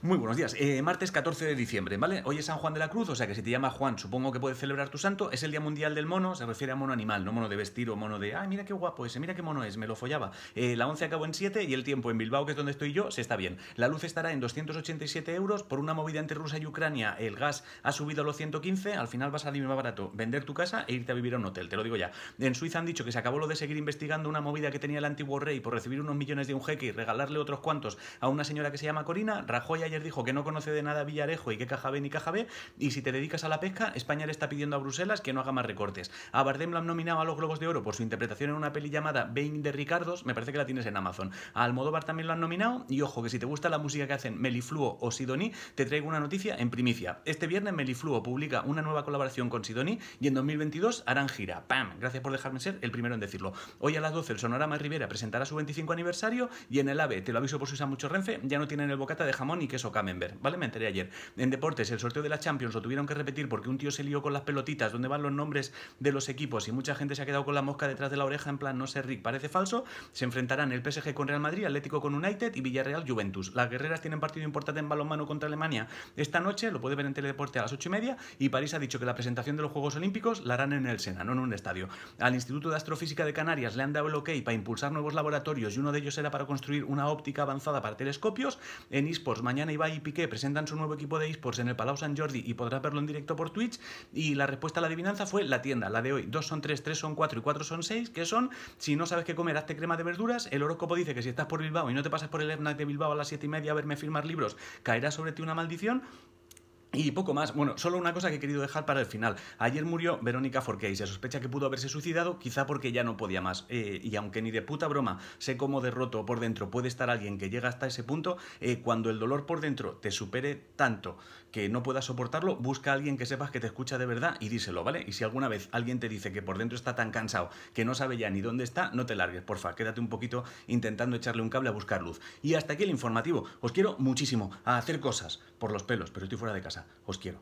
Muy buenos días. Eh, martes 14 de diciembre, ¿vale? Hoy es San Juan de la Cruz, o sea que si te llamas Juan, supongo que puedes celebrar tu santo. Es el Día Mundial del Mono, se refiere a mono animal, no mono de vestir o mono de, ay, mira qué guapo ese, mira qué mono es, me lo follaba. Eh, la 11 acabó en 7 y el tiempo en Bilbao, que es donde estoy yo, se está bien. La luz estará en 287 euros por una movida entre Rusia y Ucrania. El gas ha subido a los 115, al final va a salir más barato vender tu casa e irte a vivir a un hotel, te lo digo ya. En Suiza han dicho que se acabó lo de seguir investigando una movida que tenía el antiguo rey por recibir unos millones de un jeque y regalarle otros cuantos a una señora que se llama Corina. Rajoy ayer dijo que no conoce de nada Villarejo y que caja B ni caja B, y si te dedicas a la pesca, España le está pidiendo a Bruselas que no haga más recortes. A Bardem lo han nominado a los Globos de Oro por su interpretación en una peli llamada Bane de Ricardos, me parece que la tienes en Amazon. A Almodóvar también lo han nominado, y ojo, que si te gusta la música que hacen Melifluo o Sidoni, te traigo una noticia en primicia. Este viernes Melifluo publica una nueva colaboración con Sidoni y en 2022 harán gira. ¡Pam! Gracias por dejarme ser el primero en decirlo. Hoy a las 12 el Sonorama Rivera presentará su 25 aniversario y en el AVE, te lo aviso por si usa mucho Renfe, ya no tienen el bocata de jamón y queso camembert, ¿vale? Me enteré ayer. En deportes, el sorteo de la Champions lo tuvieron que repetir porque un tío se lió con las pelotitas donde van los nombres de los equipos y mucha gente se ha quedado con la mosca detrás de la oreja en plan, no sé, Rick, parece falso. Se enfrentarán el PSG con Real Madrid, Atlético con United y Villarreal Juventus. Las guerreras tienen partido importante en balonmano contra Alemania esta noche, lo puede ver en Teledeporte a las 8 y media y París ha dicho que la presentación de los Juegos Olímpicos la harán en el Sena, no en un estadio. Al Instituto de Astrofísica de Canarias le han dado el ok para impulsar nuevos laboratorios y uno de ellos será para construir una óptica avanzada para telescopios. En eSports, mañana Ibai y Piqué presentan su nuevo equipo de eSports en el Palau San Jordi y podrás verlo en directo por Twitch. Y la respuesta a la adivinanza fue la tienda, la de hoy. Dos son tres, tres son cuatro y cuatro son seis, que son, si no sabes qué comer, hazte crema de verduras. El horóscopo dice que si estás por Bilbao y no te pasas por el EFNAC de Bilbao a las siete y media a verme firmar libros, caerá sobre ti una maldición. Y poco más. Bueno, solo una cosa que he querido dejar para el final. Ayer murió Verónica Forqué y se sospecha que pudo haberse suicidado, quizá porque ya no podía más. Eh, y aunque ni de puta broma sé cómo derroto por dentro puede estar alguien que llega hasta ese punto, eh, cuando el dolor por dentro te supere tanto que no puedas soportarlo, busca a alguien que sepas que te escucha de verdad y díselo, ¿vale? Y si alguna vez alguien te dice que por dentro está tan cansado que no sabe ya ni dónde está, no te largues, porfa, quédate un poquito intentando echarle un cable a buscar luz. Y hasta aquí el informativo. Os quiero muchísimo a hacer cosas por los pelos, pero estoy fuera de Os quiero.